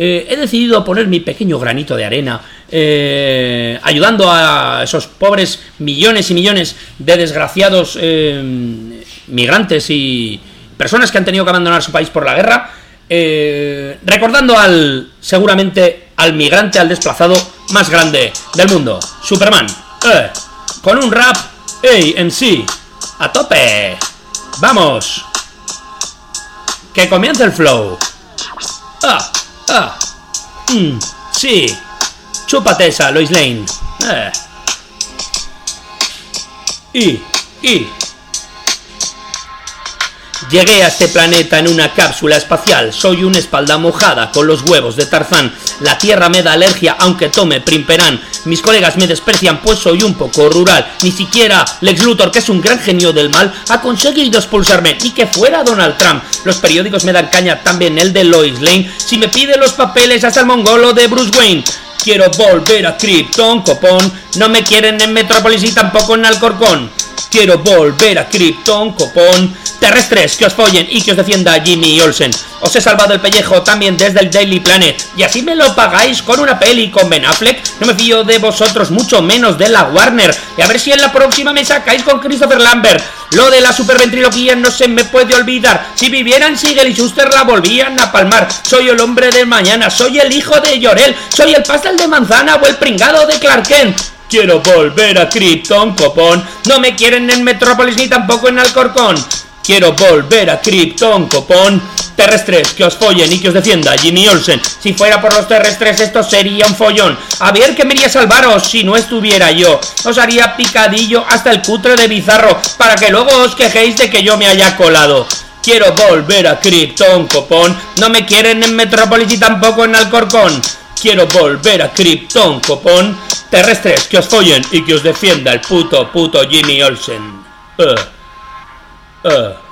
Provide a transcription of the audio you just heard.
Eh, he decidido poner mi pequeño granito de arena eh, ayudando a esos pobres millones y millones de desgraciados eh, migrantes y personas que han tenido que abandonar su país por la guerra, recordando al, seguramente, al migrante, al desplazado más grande del mundo, Superman, con un rap, en sí, a tope, vamos, que comience el flow. Ah. Ah. Mm, sí. Chúpate esa, Lois Lane. Eh. Y, y, Llegué a este planeta en una cápsula espacial, soy una espalda mojada con los huevos de Tarzán. La tierra me da alergia aunque tome Primperán. Mis colegas me desprecian pues soy un poco rural. Ni siquiera Lex Luthor, que es un gran genio del mal, ha conseguido expulsarme, ni que fuera Donald Trump. Los periódicos me dan caña, también el de Lois Lane. Si me pide los papeles hasta el mongolo de Bruce Wayne. Quiero volver a Krypton, copón. No me quieren en Metrópolis y tampoco en Alcorcón. Quiero volver a Krypton, copón. Terrestres, que os follen y que os defienda Jimmy Olsen. Os he salvado el pellejo también desde el Daily Planet. Y así me lo pagáis con una peli con Ben Affleck. No me fío de vosotros, mucho menos de la Warner. Y a ver si en la próxima me sacáis con Christopher Lambert. Lo de la superventriloquía no se me puede olvidar. Si vivieran Sigel y Schuster la volvían a palmar. Soy el hombre de mañana, soy el hijo de Llorel, soy el pastel de manzana o el pringado de Clark Kent. Quiero volver a Krypton, copón. No me quieren en Metrópolis ni tampoco en Alcorcón. Quiero volver a Krypton, copón. Terrestres, que os follen y que os defienda Jimmy Olsen. Si fuera por los terrestres, esto sería un follón. A ver qué me iría a salvaros si no estuviera yo. Os haría picadillo hasta el cutre de bizarro, para que luego os quejéis de que yo me haya colado. Quiero volver a Krypton, copón. No me quieren en Metrópolis y tampoco en Alcorcón. Quiero volver a Krypton, copón. Terrestres, que os follen y que os defienda el puto, puto Jimmy Olsen. Uh. Uh.